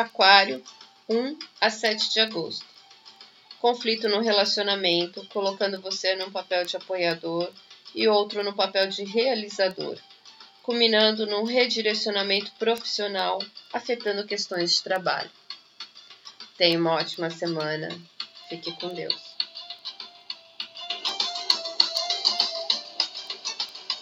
Aquário, 1 a 7 de agosto. Conflito no relacionamento, colocando você num papel de apoiador e outro no papel de realizador, culminando num redirecionamento profissional afetando questões de trabalho. Tenha uma ótima semana. Fique com Deus.